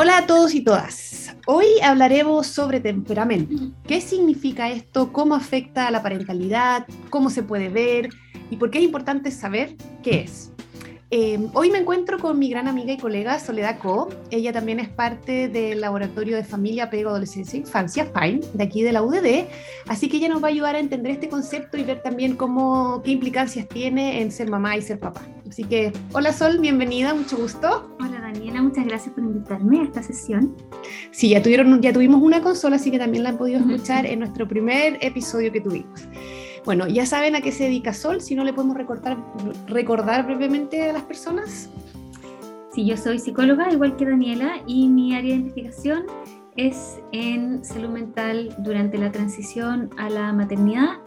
Hola a todos y todas. Hoy hablaremos sobre temperamento. ¿Qué significa esto? ¿Cómo afecta a la parentalidad? ¿Cómo se puede ver? ¿Y por qué es importante saber qué es? Em, hoy me encuentro con mi gran amiga y colega Soledad Co. Ella también es parte del Laboratorio de Familia, Apego, Adolescencia e Infancia, FINE, de aquí de la UDD. Así que ella nos va a ayudar a entender este concepto y ver también cómo, qué implicancias tiene en ser mamá y ser papá. Así que, hola Sol, bienvenida, mucho gusto. Hola Daniela, muchas gracias por invitarme a esta sesión. Sí, ya, tuvieron, ya tuvimos una consola, así que también la han podido escuchar en nuestro primer episodio que tuvimos. Bueno, ya saben a qué se dedica Sol, si no le podemos recordar, recordar brevemente a las personas. Sí, yo soy psicóloga, igual que Daniela, y mi área de investigación es en salud mental durante la transición a la maternidad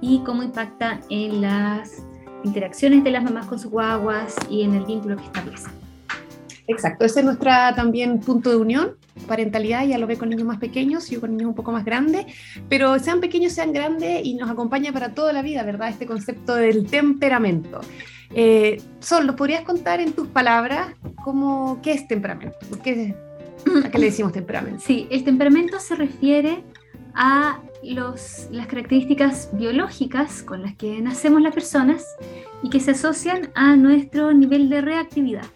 y cómo impacta en las interacciones de las mamás con sus guaguas y en el vínculo que establecen. Exacto, ese es nuestro también punto de unión, parentalidad, ya lo ve con niños más pequeños, yo con niños un poco más grandes, pero sean pequeños, sean grandes y nos acompaña para toda la vida, ¿verdad? Este concepto del temperamento. Eh, Sol, ¿lo podrías contar en tus palabras cómo, qué es temperamento? ¿Qué, ¿A qué le decimos temperamento? Sí, el temperamento se refiere a los, las características biológicas con las que nacemos las personas y que se asocian a nuestro nivel de reactividad.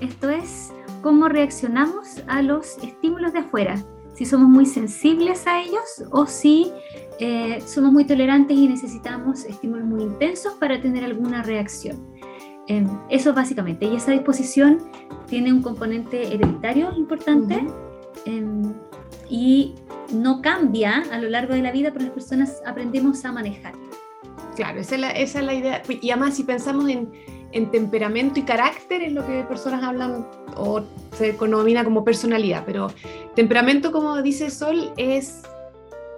Esto es cómo reaccionamos a los estímulos de afuera, si somos muy sensibles a ellos o si eh, somos muy tolerantes y necesitamos estímulos muy intensos para tener alguna reacción. Em, eso básicamente. Y esa disposición tiene un componente hereditario importante em, y no cambia a lo largo de la vida, pero las personas aprendemos a manejar. Claro, esa es la, esa es la idea. Y además, si pensamos en en temperamento y carácter es lo que personas hablan o se denomina como personalidad, pero temperamento, como dice Sol, es,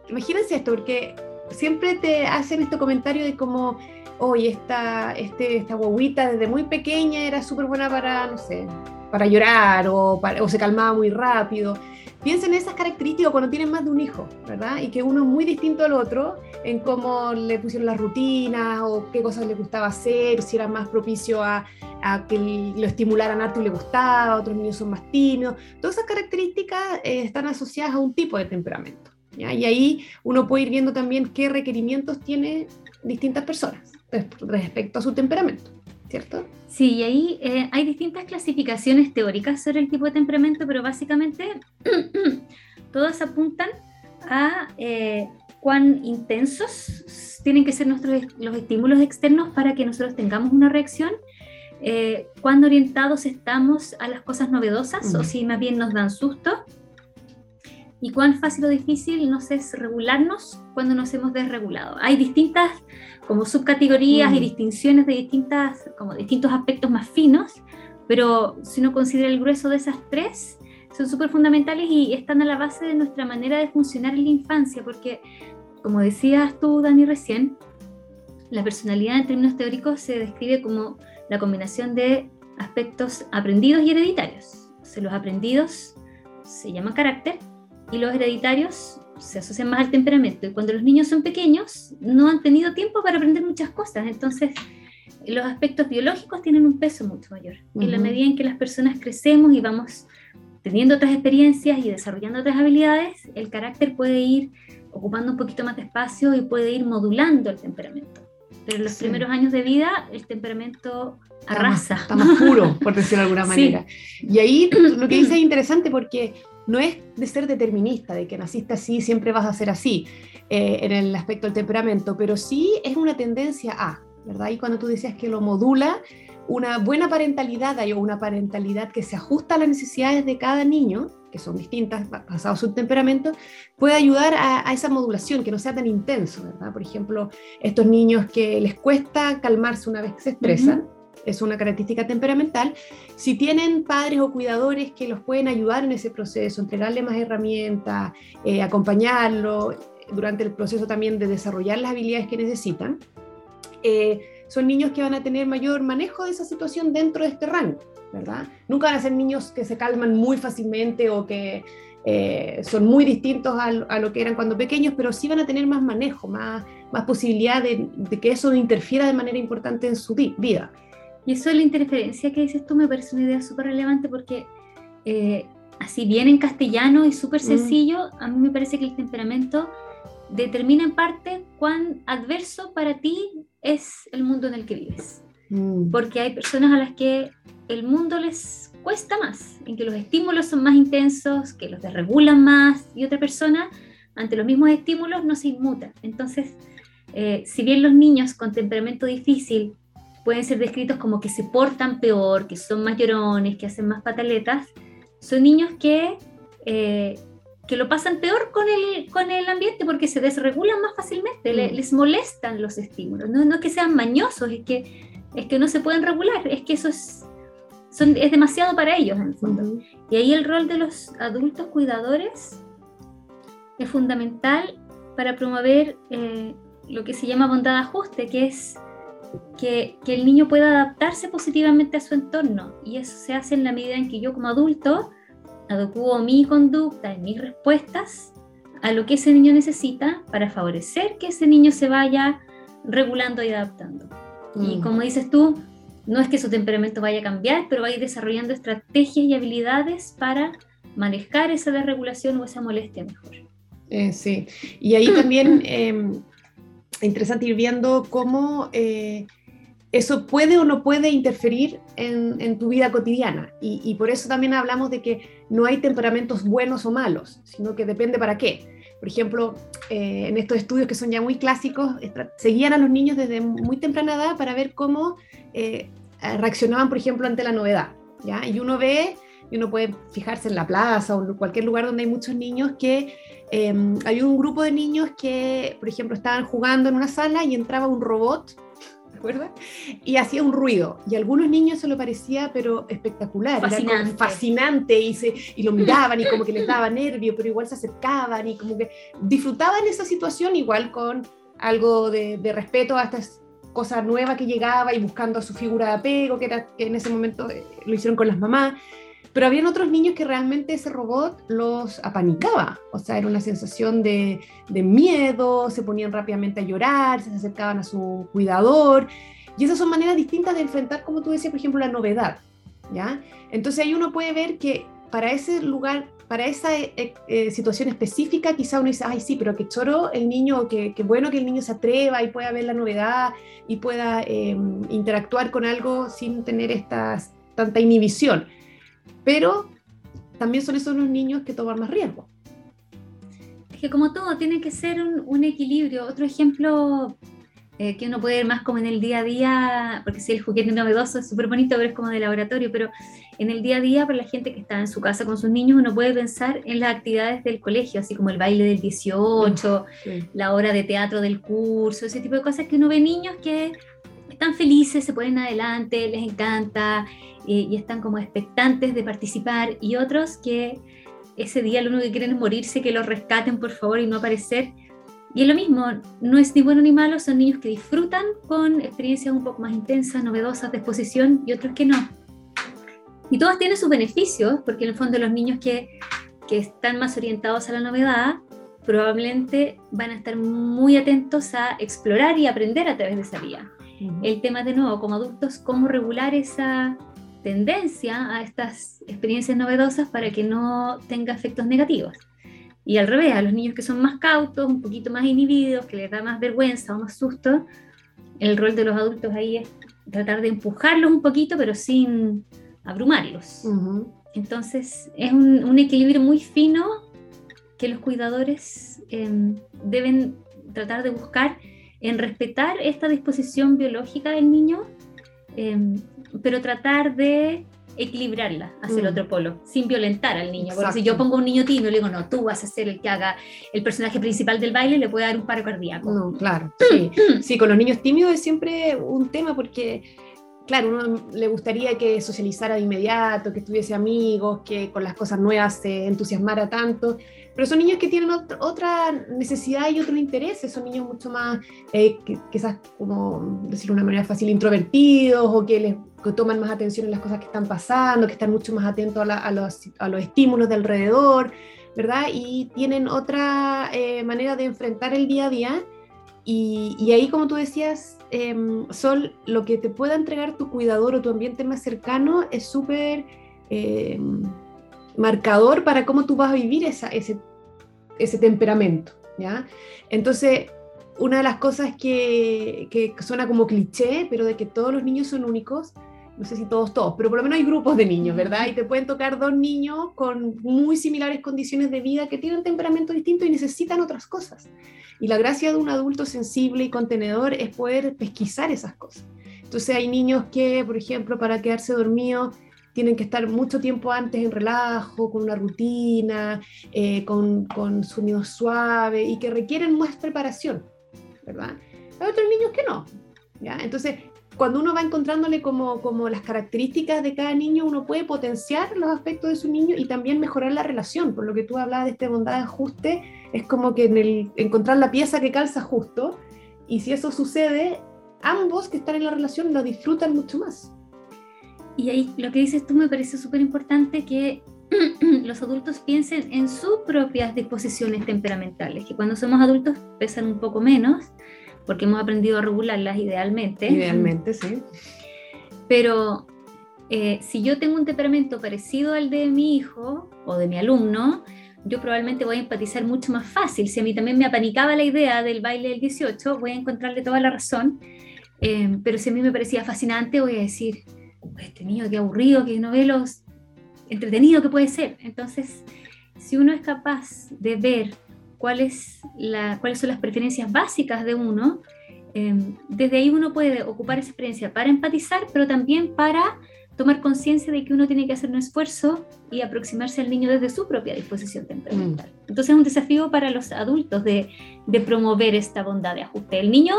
imagínense esto, porque siempre te hacen este comentario de como, oye, esta, este, esta guaguita desde muy pequeña era súper buena para, no sé, para llorar o, o se calmaba muy rápido. Piensen en esas características cuando tienen más de un hijo, ¿verdad? Y que uno es muy distinto al otro en cómo le pusieron las rutinas o qué cosas le gustaba hacer, si era más propicio a, que lo estimularan harto y le gustaba, otros niños son más tímidos. Todas esas características eh, están asociadas a un tipo de temperamento. Y ahí uno puede ir viendo también qué requerimientos tiene distintas personas respecto a su temperamento. ¿Cierto? Sí, y ahí eh, hay distintas clasificaciones teóricas sobre el tipo de temperamento, pero básicamente todas apuntan a eh, cuán intensos tienen que ser nuestros, los estímulos externos para que nosotros tengamos una reacción, eh, cuán orientados estamos a las cosas novedosas o si más bien nos dan susto, y cuán fácil o difícil nos es regularnos cuando nos hemos desregulado. Hay distintas como subcategorías y distinciones de distintas, como distintos aspectos más finos, pero si uno considera el grueso de esas tres, son súper fundamentales y están a la base de nuestra manera de funcionar en la infancia, porque como decías tú, Dani, recién, la personalidad en términos teóricos se describe como la combinación de aspectos aprendidos y hereditarios. O los aprendidos se llama carácter y los hereditarios se asocian más al temperamento. Y cuando los niños son pequeños, no han tenido tiempo para aprender muchas cosas. Entonces, los aspectos biológicos tienen un peso mucho mayor. En la medida en que las personas crecemos y vamos teniendo otras experiencias y desarrollando otras habilidades, el carácter puede ir ocupando un poquito más de espacio y puede ir modulando el temperamento. Pero en los primeros años de vida, el temperamento arrasa. Está más, puro, por decirlo de alguna manera. Y ahí lo que dice es interesante porque no es de ser determinista, de que naciste así, siempre vas a ser así, eh, en el aspecto del temperamento, pero sí es una tendencia a, ¿verdad? Y cuando tú decías que lo modula, una buena parentalidad o una parentalidad que se ajusta a las necesidades de cada niño, que son distintas basado en su temperamento, puede ayudar a, a, esa modulación, que no sea tan intenso, ¿verdad? Por ejemplo, estos niños que les cuesta calmarse una vez que se estresan, es una característica temperamental, si tienen padres o cuidadores que los pueden ayudar en ese proceso, entregarle más herramientas, eh, acompañarlo durante el proceso también de desarrollar las habilidades que necesitan, eh, son niños que van a tener mayor manejo de esa situación dentro de este rango, ¿verdad? Nunca van a ser niños que se calman muy fácilmente o que eh, son muy distintos a, lo que eran cuando pequeños, pero sí van a tener más manejo, más, más posibilidad de, de que eso interfiera de manera importante en su vida. Y eso de la interferencia que dices tú me parece una idea súper relevante porque eh, así bien en castellano y súper mm. sencillo, a mí me parece que el temperamento determina en parte cuán adverso para ti es el mundo en el que vives. Mm. Porque hay personas a las que el mundo les cuesta más, en que los estímulos son más intensos, que los desregulan más, y otra persona ante los mismos estímulos no se inmuta. Entonces, eh, si bien los niños con temperamento difícil pueden ser descritos como que se portan peor, que son más llorones, que hacen más pataletas, son niños que, eh, que lo pasan peor con el, con el ambiente porque se desregulan más fácilmente, mm. les molestan los estímulos. No, no es que sean mañosos, es que, es que no se pueden regular, es que eso es, son, es demasiado para ellos en el fondo. Y ahí el rol de los adultos cuidadores es fundamental para promover eh, lo que se llama bondad ajuste, que es que, el niño pueda adaptarse positivamente a su entorno. Y eso se hace en la medida en que yo como adulto adecuo mi conducta y mis respuestas a lo que ese niño necesita para favorecer que ese niño se vaya regulando y adaptando. Y mm. como dices tú, no es que su temperamento vaya a cambiar, pero va a ir desarrollando estrategias y habilidades para manejar esa desregulación o esa molestia mejor. Eh, sí, y ahí también em, interesante ir viendo cómo eh, eso puede o no puede interferir en, tu vida cotidiana. Y, por eso también hablamos de que no hay temperamentos buenos o malos, sino que depende para qué. Por ejemplo, eh, en estos estudios que son ya muy clásicos, seguían a los niños desde muy temprana edad para ver cómo eh, reaccionaban, por ejemplo, ante la novedad. ¿ya? Y uno ve, y uno puede fijarse en la plaza o en cualquier lugar donde hay muchos niños que eh, hay un grupo de niños que, por ejemplo, estaban jugando en una sala y entraba un robot, ¿recuerdas? Y hacía un ruido. Y a algunos niños se lo parecía, pero espectacular, fascinante, fascinante y, se, y lo miraban y como que les daba nervio, pero igual se acercaban y como que disfrutaban esa situación igual con algo de, respeto a estas cosas nuevas que llegaba y buscando a su figura de apego, que, era, que en ese momento eh, lo hicieron con las mamás. Pero habían otros niños que realmente ese robot los apanicaba, o sea, era una sensación de, miedo, se ponían rápidamente a llorar, se acercaban a su cuidador, y esas son maneras distintas de enfrentar, como tú decías, por ejemplo, la novedad, ¿ya? Entonces ahí uno puede ver que para ese lugar, para esa eh, eh, situación específica, quizá uno dice, ay, sí, pero que choro el niño, que, bueno que el niño se atreva y pueda ver la novedad y pueda em, interactuar con algo sin tener estas, tanta inhibición pero también son esos los niños que toman más riesgo. Es que como todo, tiene que ser un, equilibrio. Otro ejemplo eh, que uno puede ver más como en el día a día, porque si el juguete novedoso es súper bonito, pero es como de laboratorio, pero en el día a día, para la gente que está en su casa con sus niños, uno puede pensar en las actividades del colegio, así como el baile del 18, la hora de teatro del curso, ese tipo de cosas que uno ve niños que están felices, se ponen adelante, les encanta, y están como expectantes de participar y otros que ese día lo único que quieren es morirse, que los rescaten por favor y no aparecer. Y es lo mismo, no es ni bueno ni malo, son niños que disfrutan con experiencias un poco más intensas, novedosas de exposición y otros que no. Y todos tienen sus beneficios, porque en el fondo los niños que, que están más orientados a la novedad probablemente van a estar muy atentos a explorar y aprender a través de esa vía. El tema de nuevo, como adultos, cómo regular esa, tendencia a estas experiencias novedosas para que no tenga efectos negativos. Y al revés, a los niños que son más cautos, un poquito más inhibidos, que les da más vergüenza o más susto, el rol de los adultos ahí es tratar de empujarlos un poquito, pero sin abrumarlos. Entonces, es un, equilibrio muy fino que los cuidadores em, deben tratar de buscar en respetar esta disposición biológica del niño, em, pero tratar de equilibrarla hacia el mm. otro polo, sin violentar al niño. Porque si yo pongo un niño tímido y le digo, no, tú vas a ser el que haga el personaje principal del baile, le puede dar un paro cardíaco. No, claro, sí. sí, con los niños tímidos es siempre un tema porque, claro, uno le gustaría que socializara de inmediato, que tuviese amigos, que con las cosas nuevas se entusiasmara tanto, pero son niños que tienen otra necesidad y otros intereses, son niños mucho más, eh, quizás, como decirlo de una manera fácil, introvertidos o que les toman más atención en las cosas que están pasando, que están mucho más atentos a, los, a los, estímulos de alrededor, ¿verdad? Y tienen otra eh, manera de enfrentar el día a día. Y, ahí, como tú decías, eh, Sol, lo que te pueda entregar tu cuidador o tu ambiente más cercano es súper... Em, marcador para cómo tú vas a vivir esa, ese, ese temperamento, ¿ya? Entonces, una de las cosas que, que suena como cliché, pero de que todos los niños son únicos, no sé si todos, todos, pero por lo menos hay grupos de niños, ¿verdad? Y te pueden tocar dos niños con muy similares condiciones de vida que tienen temperamento distinto y necesitan otras cosas. Y la gracia de un adulto sensible y contenedor es poder pesquisar esas cosas. Entonces hay niños que, por ejemplo, para quedarse dormidos, tienen que estar mucho tiempo antes en relajo, con una rutina, eh, con, con sonidos suaves y que requieren más preparación, ¿verdad? Hay otros niños que no. ¿ya? Entonces, cuando uno va encontrándole como, como las características de cada niño, uno puede potenciar los aspectos de su niño y también mejorar la relación. Por lo que tú hablabas de este bondad de ajuste, es como que en el, encontrar la pieza que calza justo, y si eso sucede, ambos que están en la relación lo disfrutan mucho más. Y ahí lo que dices tú me parece súper importante que los adultos piensen en sus propias disposiciones temperamentales, que cuando somos adultos pesan un poco menos porque hemos aprendido a regularlas idealmente. Idealmente, sí. Pero eh, si yo tengo un temperamento parecido al de mi hijo o de mi alumno, yo probablemente voy a empatizar mucho más fácil. Si a mí también me apanicaba la idea del baile del 18, voy a encontrarle toda la razón. Eh, pero si a mí me parecía fascinante, voy a decir, este niño qué aburrido, qué novelos, entretenido que puede ser. Entonces, si uno es capaz de ver cuáles son las preferencias básicas de uno, em, desde ahí uno puede ocupar esa experiencia para empatizar, pero también para tomar conciencia de que uno tiene que hacer un esfuerzo y aproximarse al niño desde su propia disposición temperamental. Mm. Entonces es un desafío para los adultos de, de, promover esta bondad de ajuste. El niño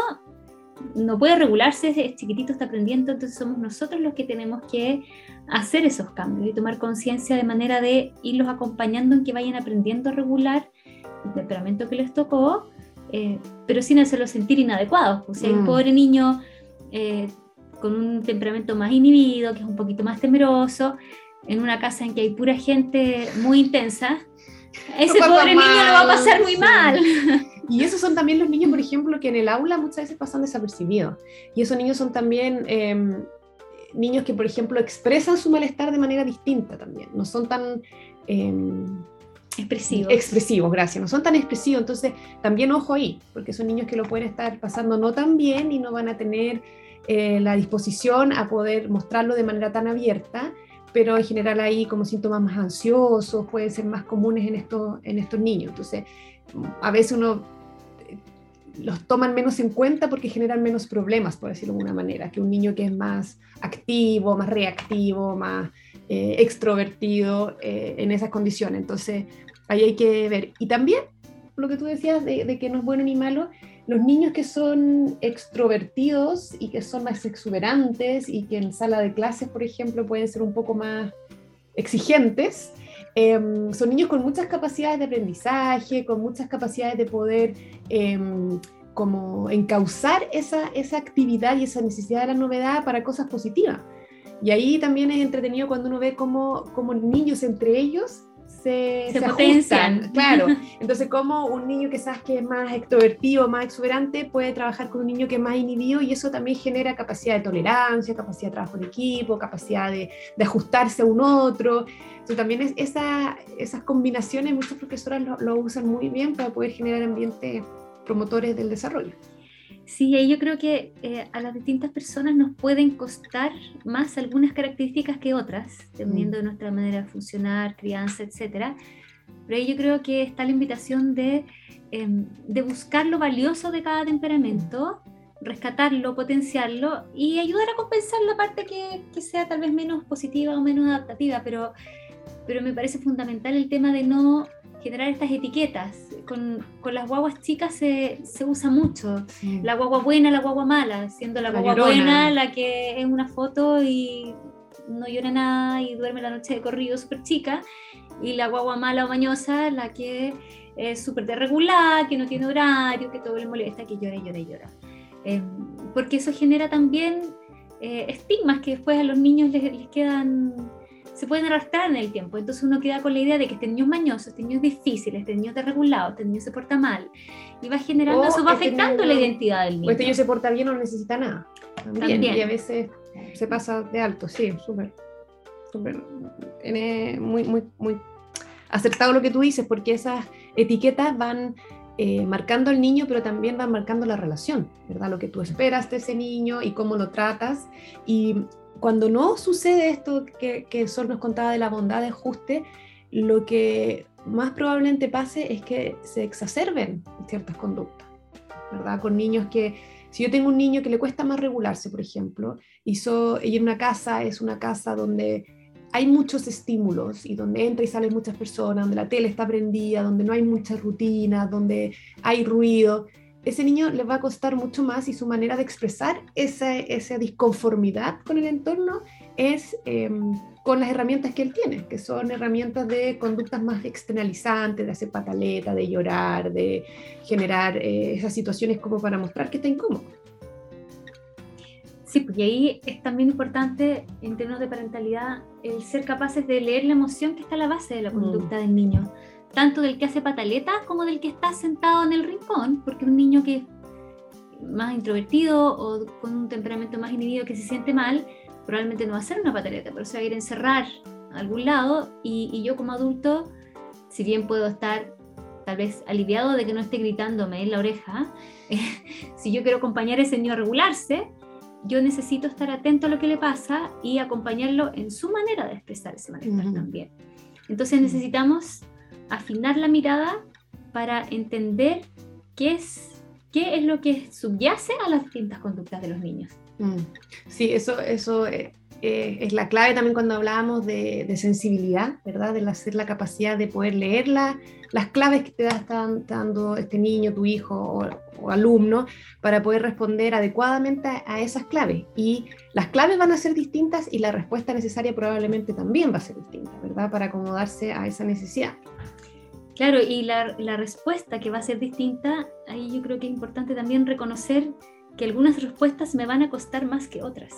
no puede regularse, es chiquitito, está aprendiendo, entonces somos nosotros los que tenemos que hacer esos cambios y tomar conciencia de manera de irlos acompañando en que vayan aprendiendo a regular el temperamento que les tocó, eh, pero sin hacerlo sentir inadecuados. O sea, un mm. pobre niño eh, con un temperamento más inhibido, que es un poquito más temeroso, en una casa en que hay pura gente muy intensa, ese pobre niño lo va a pasar muy mal. Y esos son también los niños, por ejemplo, que en el aula muchas veces pasan desapercibidos. Y esos niños son también em, niños que, por ejemplo, expresan su malestar de manera distinta también. No son tan... Em, Expresivos. Expresivos, gracias. No son tan expresivos, entonces también ojo ahí, porque son niños que lo pueden estar pasando no tan bien y no van a tener eh, la disposición a poder mostrarlo de manera tan abierta, pero en general ahí como síntomas más ansiosos pueden ser más comunes en estos, en estos niños. Entonces, a veces uno eh, los toman menos en cuenta porque generan menos problemas, por decirlo de alguna manera, que un niño que es más activo, más reactivo, más eh, extrovertido en esas condiciones. Entonces, ahí hay que ver. Y también lo que tú decías de, que no es bueno ni malo, los niños que son extrovertidos y que son más exuberantes y que en sala de clases, por ejemplo, pueden ser un poco más exigentes, em, son niños con muchas capacidades de aprendizaje, con muchas capacidades de poder em, como encauzar esa, esa actividad y esa necesidad de la novedad para cosas positivas. Y ahí también es entretenido cuando uno ve cómo, cómo niños entre ellos se, potencian. Claro. Entonces, como un niño que sabes que es más extrovertido, más exuberante, puede trabajar con un niño que es más inhibido y eso también genera capacidad de tolerancia, capacidad de trabajo en equipo, capacidad de, ajustarse a un otro. Entonces, también es esa, esas combinaciones, muchas profesoras lo, lo usan muy bien para poder generar ambientes promotores del desarrollo. Sí, yo creo que eh, a las distintas personas nos pueden costar más algunas características que otras, dependiendo de mm. nuestra manera de funcionar, crianza, etc. Pero ahí yo creo que está la invitación de, em, de buscar lo valioso de cada temperamento, rescatarlo, potenciarlo y ayudar a compensar la parte que, que sea tal vez menos positiva o menos adaptativa, pero, pero me parece fundamental el tema de no generar estas etiquetas. Con, con las guaguas chicas se, se usa mucho. La guagua buena, la guagua mala, siendo la, guagua buena la que es una foto y no llora nada y duerme la noche de corrido súper chica, y la guagua mala o bañosa la que es súper desregulada, que no tiene horario, que todo le molesta, que llora y llora y llora. Em, porque eso genera también eh, estigmas que después a los niños les, les quedan se pueden arrastrar en el tiempo. Entonces uno queda con la idea de que este niño es mañoso, este niño es difícil, este niño es desregulado, este niño se porta mal. Y va generando, eso va este afectando la identidad del niño. O este niño se porta bien o no necesita nada. También. Y a veces se pasa de alto, sí, súper. muy, muy, muy acertado lo que tú dices, porque esas etiquetas van eh, marcando al niño, pero también van marcando la relación, ¿verdad? Lo que tú esperas de ese niño y cómo lo tratas. Y cuando no sucede esto que, que Sol nos contaba de la bondad de ajuste, lo que más probablemente pase es que se exacerben ciertas conductas, ¿verdad? Con niños que, si yo tengo un niño que le cuesta más regularse, por ejemplo, y, y en una casa es una casa donde hay muchos estímulos y donde entra y salen muchas personas, donde la tele está prendida, donde no hay mucha rutina, donde hay ruido, ese niño le va a costar mucho más y su manera de expresar esa, esa disconformidad con el entorno es em, con las herramientas que él tiene, que son herramientas de conductas más externalizantes, de hacer pataleta, de llorar, de generar eh, esas situaciones como para mostrar que está incómodo. Sí, porque ahí es también importante en términos de parentalidad el ser capaces de leer la emoción que está a la base de la mm. conducta del niño, tanto del que hace pataleta como del que está sentado en el rincón, porque un niño que es más introvertido o con un temperamento más inhibido que se siente mal, probablemente no va a hacer una pataleta, pero se va a ir a encerrar a algún lado y, y yo como adulto, si bien puedo estar tal vez aliviado de que no esté gritándome en la oreja, si yo quiero acompañar a ese niño a regularse, yo necesito estar atento a lo que le pasa y acompañarlo en su manera de expresar ese malestar también. Entonces necesitamos afinar la mirada para entender qué es, qué es lo que subyace a las distintas conductas de los niños. Mm. Sí, eso, eso eh, eh, es la clave también cuando hablábamos de, sensibilidad, ¿verdad? De hacer la capacidad de poder leer las claves que te da dando este niño, tu hijo o, alumno, para poder responder adecuadamente a, esas claves. Y las claves van a ser distintas y la respuesta necesaria probablemente también va a ser distinta, ¿verdad? Para acomodarse a esa necesidad. Claro, y la, la respuesta que va a ser distinta, ahí yo creo que es importante también reconocer que algunas respuestas me van a costar más que otras.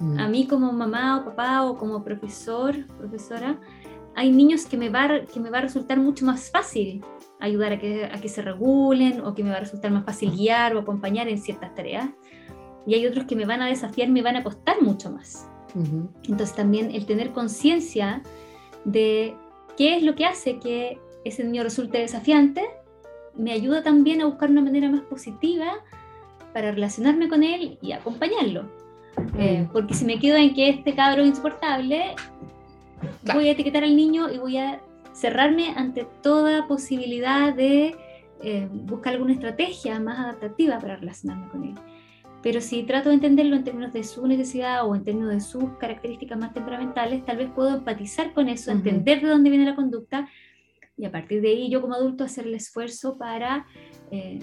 Mm. A mí como mamá o papá o como profesor, profesora, hay niños que me va, que me va a resultar mucho más fácil ayudar a que, a que se regulen o que me va a resultar más fácil guiar o acompañar en ciertas tareas. Y hay otros que me van a desafiar, me van a costar mucho más. Entonces también el tener conciencia de qué es lo que hace que ese niño resulte desafiante, me ayuda también a buscar una manera más positiva para relacionarme con él y acompañarlo. Eh, mm. porque si me quedo en que este cabro es insoportable, voy a etiquetar al niño y voy a cerrarme ante toda posibilidad de eh, buscar alguna estrategia más adaptativa para relacionarme con él. Pero si trato de entenderlo en términos de su necesidad o en términos de sus características más temperamentales, tal vez puedo empatizar con eso, entender de dónde viene la conducta y a partir de ahí yo como adulto hacer el esfuerzo para eh,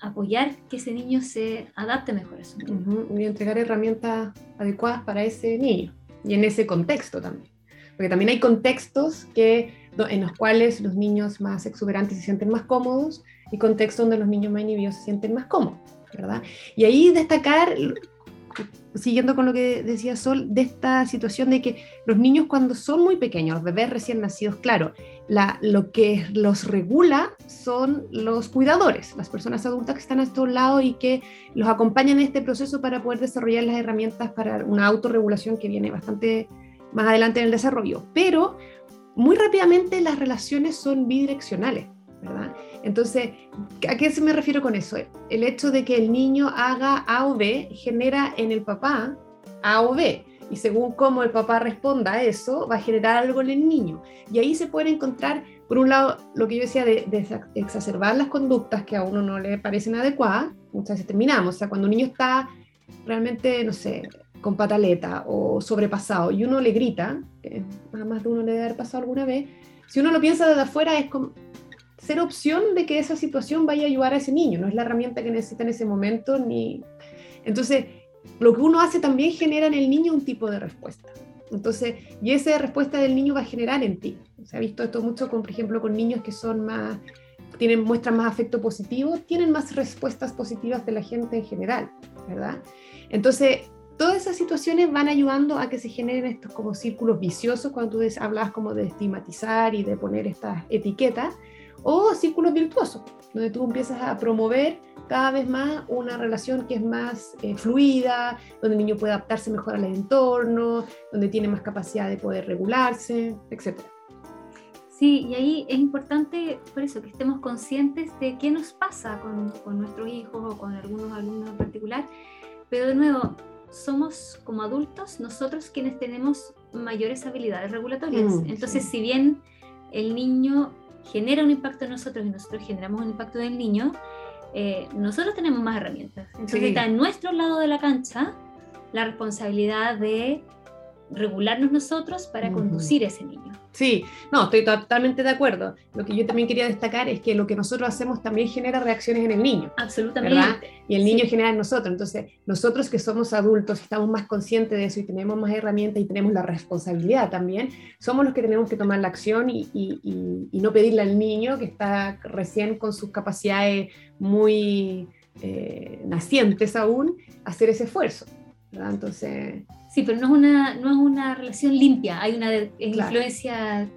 apoyar que ese niño se adapte mejor a su mundo. Y entregar herramientas adecuadas para ese niño y en ese contexto también. Porque también hay contextos que, en los cuales los niños más exuberantes se sienten más cómodos y contextos donde los niños más inhibidos se sienten más cómodos, ¿verdad? Y ahí destacar, siguiendo con lo que decía Sol, de esta situación de que los niños cuando son muy pequeños, los bebés recién nacidos, claro, lo que los regula son los cuidadores, las personas adultas que están a estos lados y que los acompañan en este proceso para poder desarrollar las herramientas para una autorregulación que viene bastante más adelante en el desarrollo. Pero muy rápidamente las relaciones son bidireccionales. Entonces, ¿a qué se me refiero con eso? El hecho de que el niño haga A o B genera en el papá A o B y según cómo el papá responda a eso, va a generar algo en el niño. Y ahí se puede encontrar, por un lado, lo que yo decía de, exacerbar las conductas que a uno no le parecen adecuadas, muchas veces terminamos, o sea, cuando un niño está realmente, no sé, con pataleta o sobrepasado y uno le grita, que más de uno le debe haber pasado alguna vez, si uno lo piensa desde afuera es como ser opción de que esa situación vaya a ayudar a ese niño, no es la herramienta que necesita en ese momento, ni... Entonces, lo que uno hace también genera en el niño un tipo de respuesta. Entonces, y esa respuesta del niño va a generar en ti. Se ha visto esto mucho, con, por ejemplo, con niños que son más, tienen, muestran más afecto positivo, tienen más respuestas positivas de la gente en general, ¿verdad? Entonces, todas esas situaciones van ayudando a que se generen estos como círculos viciosos, cuando tú hablabas como de estigmatizar y de poner estas etiquetas, o círculos virtuosos, donde tú empiezas a promover cada vez más una relación que es más eh, fluida, donde el niño puede adaptarse mejor al entorno, donde tiene más capacidad de poder regularse, etc. Sí, y ahí es importante, por eso, que estemos conscientes de qué nos pasa con, con nuestros hijos o con algunos alumnos en particular, pero de nuevo, somos como adultos nosotros quienes tenemos mayores habilidades regulatorias. Mm, Entonces, si bien el niño genera un impacto en nosotros y nosotros generamos un impacto en el niño, eh, nosotros tenemos más herramientas. Entonces está en nuestro lado de la cancha la responsabilidad de regularnos nosotros para conducir ese niño. Sí, no, estoy totalmente de acuerdo. Lo que yo también quería destacar es que lo que nosotros hacemos también genera reacciones en el niño. Absolutamente. Y el niño genera en nosotros. Entonces, nosotros que somos adultos, estamos más conscientes de eso y tenemos más herramientas y tenemos la responsabilidad también, somos los que tenemos que tomar la acción y, no pedirle al niño que está recién con sus capacidades muy eh, nacientes aún, hacer ese esfuerzo. Entonces, Sí, pero no es una, no es una relación limpia, hay una influencia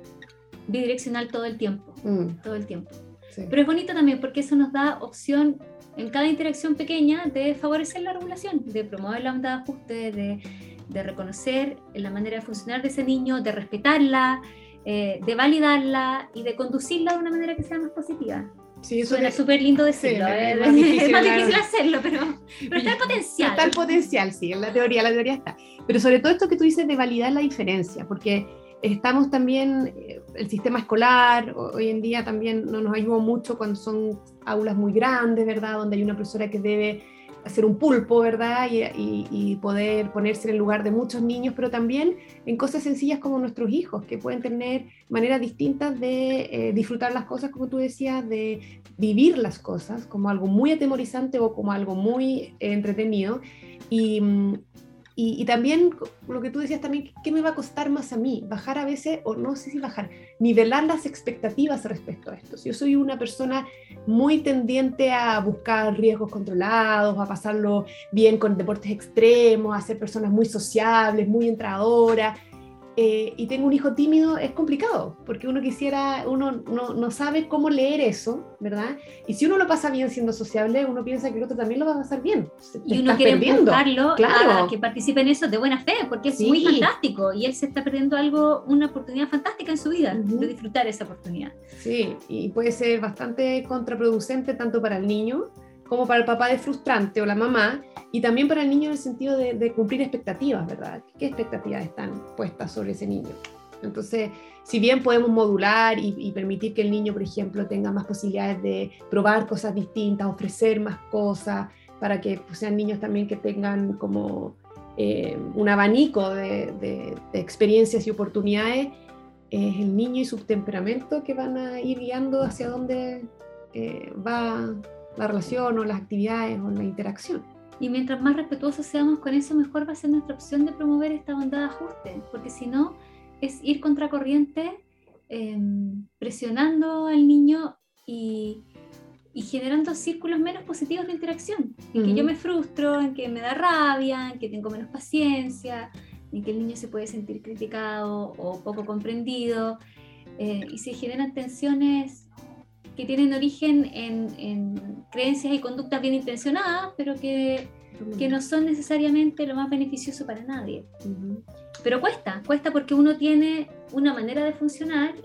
bidireccional todo el tiempo, mm. todo el tiempo. Pero es bonito también porque eso nos da opción en cada interacción pequeña de favorecer la regulación, de promover la onda de ajuste, de, de reconocer la manera de funcionar de ese niño, de respetarla, eh, de validarla y de conducirla de una manera que sea más positiva. Sí, Suena súper lindo decirlo, es, más difícil, hacerlo, pero, pero está el potencial. Está el potencial, sí, en la teoría, la teoría está. Pero sobre todo esto que tú dices de validar la diferencia, porque estamos también, eh, el sistema escolar hoy en día también no nos ayuda mucho cuando son aulas muy grandes, ¿verdad? Donde hay una profesora que debe hacer un pulpo, ¿verdad? Y, poder ponerse en el lugar de muchos niños, pero también en cosas sencillas como nuestros hijos, que pueden tener maneras distintas de eh, disfrutar las cosas, como tú decías, de vivir las cosas como algo muy atemorizante o como algo muy entretenido. Y, y, también lo que tú decías también, ¿qué me va a costar más a mí? Bajar a veces, o no sé si bajar, nivelar las expectativas respecto a esto. Yo soy una persona muy tendiente a buscar riesgos controlados, a pasarlo bien con deportes extremos, a ser personas muy sociables, muy entradoras, eh, y tengo un hijo tímido, es complicado, porque uno quisiera, uno no, no, sabe cómo leer eso, ¿verdad? Y si uno lo pasa bien siendo sociable, uno piensa que el otro también lo va a pasar bien. y uno quiere empujarlo claro. a que participe en eso de buena fe, porque es muy fantástico y él se está perdiendo algo, una oportunidad fantástica en su vida, de disfrutar esa oportunidad. Sí, y puede ser bastante contraproducente tanto para el niño, como para el papá de frustrante o la mamá, y también para el niño en el sentido de, cumplir expectativas, ¿verdad? ¿Qué expectativas están puestas sobre ese niño? Entonces, si bien podemos modular y, permitir que el niño, por ejemplo, tenga más posibilidades de probar cosas distintas, ofrecer más cosas, para que pues, sean niños también que tengan como eh, un abanico de, experiencias y oportunidades, es el niño y su temperamento que van a ir guiando hacia dónde eh, va la relación o las actividades o la interacción. Y mientras más respetuosos seamos con eso, mejor va a ser nuestra opción de promover esta bondad de ajuste, porque si no, es ir contracorriente, em, presionando al niño y, y, generando círculos menos positivos de interacción, en que yo me frustro, en que me da rabia, en que tengo menos paciencia, en que el niño se puede sentir criticado o poco comprendido, eh, y se generan tensiones que tienen origen en, creencias y conductas bien intencionadas, pero que, que, no son necesariamente lo más beneficioso para nadie. Pero cuesta, cuesta porque uno tiene una manera de funcionar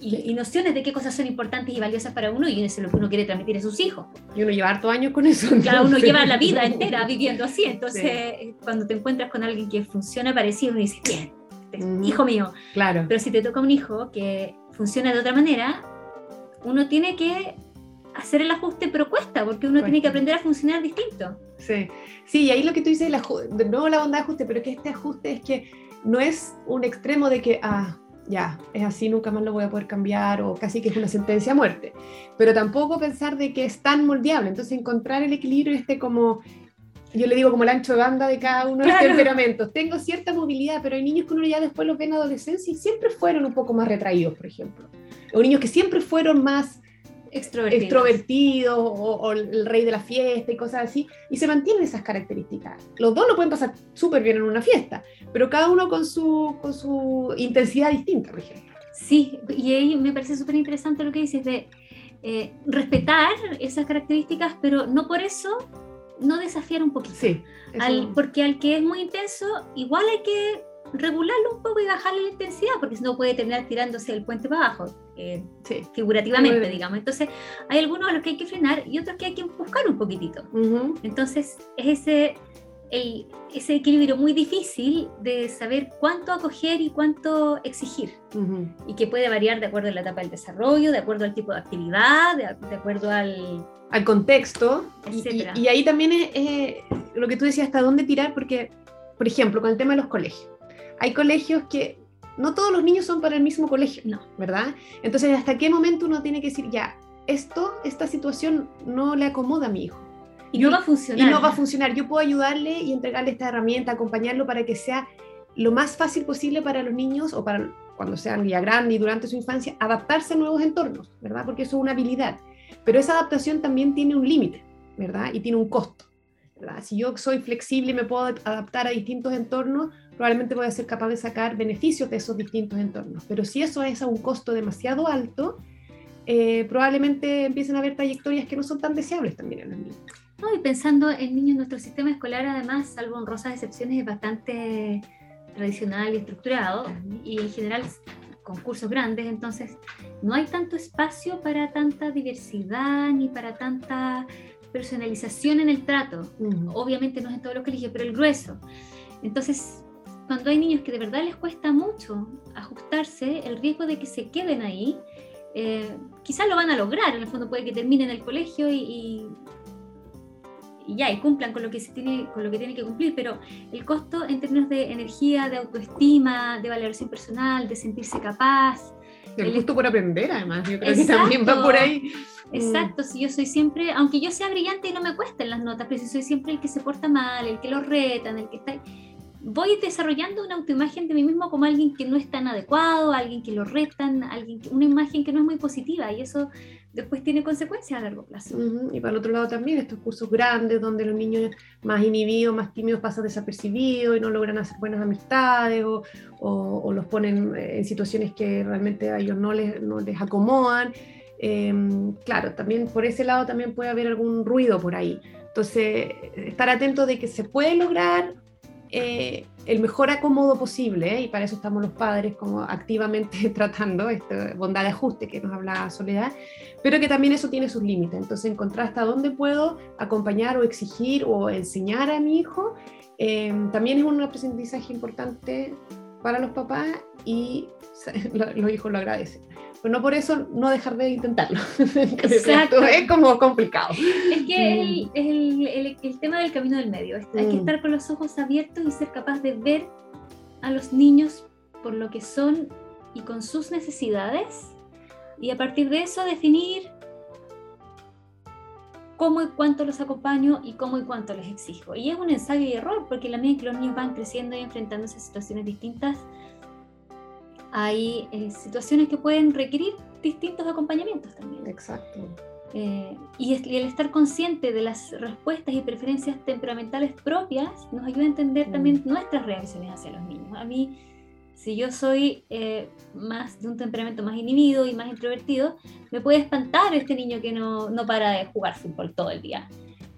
y, nociones de qué cosas son importantes y valiosas para uno y eso es lo que uno quiere transmitir a sus hijos. Y uno lleva harto años con eso. Claro, uno lleva la vida entera viviendo así, entonces cuando te encuentras con alguien que funciona parecido, uno dice, bien, este hijo mío. Claro. Pero si te toca un hijo que funciona de otra manera, uno tiene que hacer el ajuste, pero cuesta, porque uno tiene que aprender a funcionar distinto. Sí, sí, y ahí lo que tú dices, de nuevo la onda de ajuste, pero que este ajuste es que no es un extremo de que, ah, ya, es así, nunca más lo voy a poder cambiar, o casi que es una sentencia a muerte, pero tampoco pensar de que es tan moldeable, entonces encontrar el equilibrio este como, yo le digo como el ancho de banda de cada uno de los temperamentos, tengo cierta movilidad, pero hay niños que uno ya después los ve en adolescencia y siempre fueron un poco más retraídos, por ejemplo o niños que siempre fueron más extrovertidos, o, el rey de la fiesta y cosas así, y se mantienen esas características. Los dos lo pueden pasar súper bien en una fiesta, pero cada uno con su, con su intensidad distinta, por ejemplo. Sí, y ahí me parece súper interesante lo que dices de eh, respetar esas características, pero no por eso no desafiar un poquito. Sí, porque al que es muy intenso, igual hay que regularlo un poco y bajarle la intensidad, porque si no puede terminar tirándose el puente para abajo, eh, figurativamente, digamos. Entonces, hay algunos a los que hay que frenar y otros que hay que buscar un poquitito. Entonces, es ese, ese equilibrio muy difícil de saber cuánto acoger y cuánto exigir, y que puede variar de acuerdo a la etapa del desarrollo, de acuerdo al tipo de actividad, de, acuerdo al... Al contexto. Y, y, ahí también es lo que tú decías, hasta dónde tirar, porque, por ejemplo, con el tema de los colegios hay colegios que no todos los niños son para el mismo colegio, no. ¿verdad? Entonces, ¿hasta qué momento uno tiene que decir, ya, esto, esta situación no le acomoda a mi hijo? Y no va a funcionar. Y no va a funcionar. Yo puedo ayudarle y entregarle esta herramienta, acompañarlo para que sea lo más fácil posible para los niños o para cuando sean ya grandes y durante su infancia, adaptarse a nuevos entornos, ¿verdad? Porque eso es una habilidad. Pero esa adaptación también tiene un límite, ¿verdad? Y tiene un costo. ¿Verdad? Si yo soy flexible y me puedo adaptar a distintos entornos, probablemente voy a ser capaz de sacar beneficios de esos distintos entornos. Pero si eso es a un costo demasiado alto, eh, probablemente empiecen a haber trayectorias que no son tan deseables también en los niños. No, y pensando en niños, nuestro sistema escolar además, salvo honrosas excepciones, es bastante tradicional y estructurado y en general con cursos grandes, entonces no hay tanto espacio para tanta diversidad ni para tanta personalización en el trato. Obviamente no es en todos los colegios, pero el grueso. Entonces, cuando hay niños que de verdad les cuesta mucho ajustarse, el riesgo de que se queden ahí, eh, quizás lo van a lograr, en el fondo puede que terminen el colegio y, y, ya, y cumplan con lo, que se tiene, con lo que tienen que cumplir, pero el costo en términos de energía, de autoestima, de valoración personal, de sentirse capaz. El, gusto por aprender, además, yo creo que también va por ahí. Exacto, si yo soy siempre, aunque yo sea brillante y no me cuesten las notas, pero si soy siempre el que se porta mal, el que lo retan, el que está voy desarrollando una autoimagen de mí mismo como alguien que no es tan adecuado, alguien que lo retan, alguien una imagen que no es muy positiva y eso después tiene consecuencias a largo plazo. Y para el otro lado también estos cursos grandes donde los niños más inhibidos, más tímidos pasan desapercibidos y no logran hacer buenas amistades o, o, los ponen en situaciones que realmente a ellos no les, no les acomodan. Em, claro, también por ese lado también puede haber algún ruido por ahí. Entonces, estar atento de que se puede lograr eh, el mejor acomodo posible, ¿eh? y para eso estamos los padres como activamente tratando esta bondad de ajuste que nos habla Soledad, pero que también eso tiene sus límites. Entonces, encontrar hasta dónde puedo acompañar o exigir o enseñar a mi hijo, eh, también es un aprendizaje importante para los papás y los hijos lo agradecen pero no por eso no dejar de intentarlo. Exacto. es como complicado. Es que es, el, el, el, tema del camino del medio. Hay que mm. estar con los ojos abiertos y ser capaz de ver a los niños por lo que son y con sus necesidades y a partir de eso definir cómo y cuánto los acompaño y cómo y cuánto les exijo. Y es un ensayo y error, porque la medida que los niños van creciendo y enfrentándose a situaciones distintas, hay eh, situaciones que pueden requerir distintos acompañamientos también. Exacto. Eh, y, el estar consciente de las respuestas y preferencias temperamentales propias nos ayuda a entender también mm. nuestras reacciones hacia los niños. A mí, si yo soy eh, más de un temperamento más inhibido y más introvertido, me puede espantar este niño que no, no para de jugar fútbol todo el día.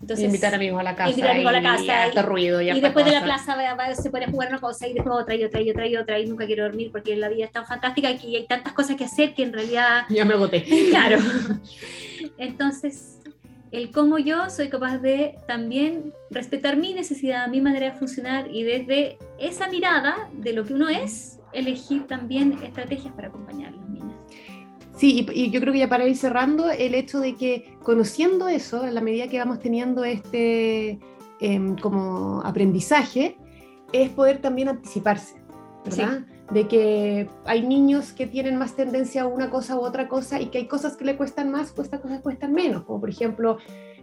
Entonces, invitar amigos a la casa. Invitar amigos a la casa. Y, ruido. Y, después de la plaza se puede jugar una cosa y después otra y otra y otra y otra y nunca quiero dormir porque la vida es tan fantástica y hay tantas cosas que hacer que en realidad... Ya me agoté. Claro. Entonces, el cómo yo soy capaz de también respetar mi necesidad, mi manera de funcionar y desde esa mirada de lo que uno es, elegir también estrategias para acompañarlo. Sí, y, yo creo que ya para ir cerrando, el hecho de que conociendo eso, a la medida que vamos teniendo este em, como aprendizaje, es poder también anticiparse, ¿verdad? De que hay niños que tienen más tendencia a una cosa u otra cosa y que hay cosas que le cuestan más, estas cosas cuestan menos, como por ejemplo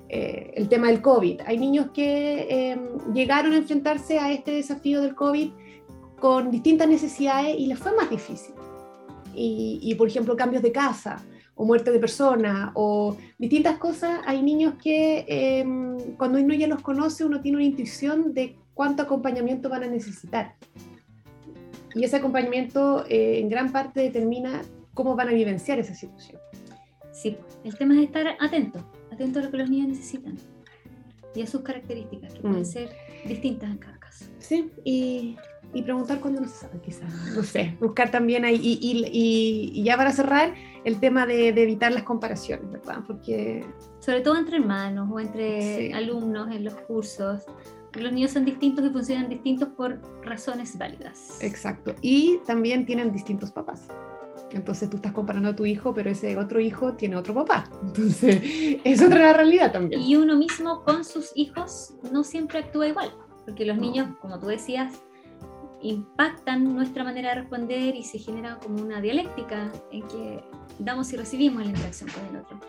eh, el tema del COVID. Hay niños que em, llegaron a enfrentarse a este desafío del COVID con distintas necesidades y les fue más difícil y, por ejemplo, cambios de casa o muerte de persona o distintas cosas, hay niños que em, cuando uno ya los conoce, uno tiene una intuición de cuánto acompañamiento van a necesitar. Y ese acompañamiento eh, en gran parte determina cómo van a vivenciar esa situación. Sí, el tema es estar atento, atento a lo que los niños necesitan y a sus características, que pueden mm. ser distintas en cada caso. Sí, y, y preguntar cuando no se sabe, quizás, no sé, buscar también ahí, y, y, y, ya para cerrar, el tema de, de, evitar las comparaciones, ¿verdad? Porque... Sobre todo entre hermanos o entre alumnos en los cursos, los niños son distintos y funcionan distintos por razones válidas. Exacto, y también tienen distintos papás. Entonces tú estás comparando a tu hijo, pero ese otro hijo tiene otro papá. Entonces es otra realidad también. Y uno mismo con sus hijos no siempre actúa igual, porque los niños, como tú decías, impactan nuestra manera de responder y se genera como una dialéctica en que damos y recibimos la interacción con el otro.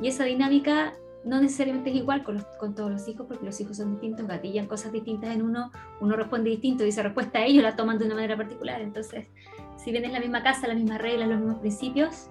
Y esa dinámica no necesariamente es igual con, con, todos los hijos, porque los hijos son distintos, gatillan cosas distintas en uno, uno responde distinto y esa respuesta a ellos la toman de una manera particular. Entonces, si bien es la misma casa, las mismas reglas, los mismos principios,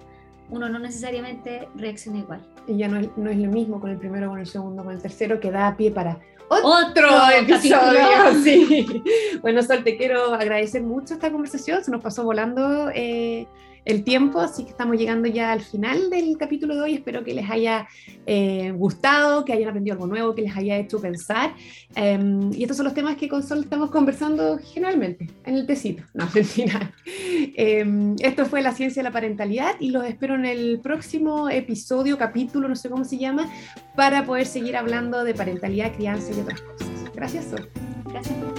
uno no necesariamente reacciona igual. Y ya no es, no es lo mismo con el primero, con el segundo, con el tercero, que da pie para otro, episodio. Sí. Bueno, Sol, te quiero agradecer mucho esta conversación, se nos pasó volando. Eh, el tiempo, así que estamos llegando ya al final del capítulo de hoy. Espero que les haya eh, gustado, que hayan aprendido algo nuevo, que les haya hecho pensar. Em, y estos son los temas que con Sol estamos conversando generalmente, en el tecito, no, mentira. Eh, esto fue La Ciencia de la Parentalidad y los espero en el próximo episodio, capítulo, no sé cómo se llama, para poder seguir hablando de parentalidad, crianza y otras cosas. Gracias, Sol. Gracias.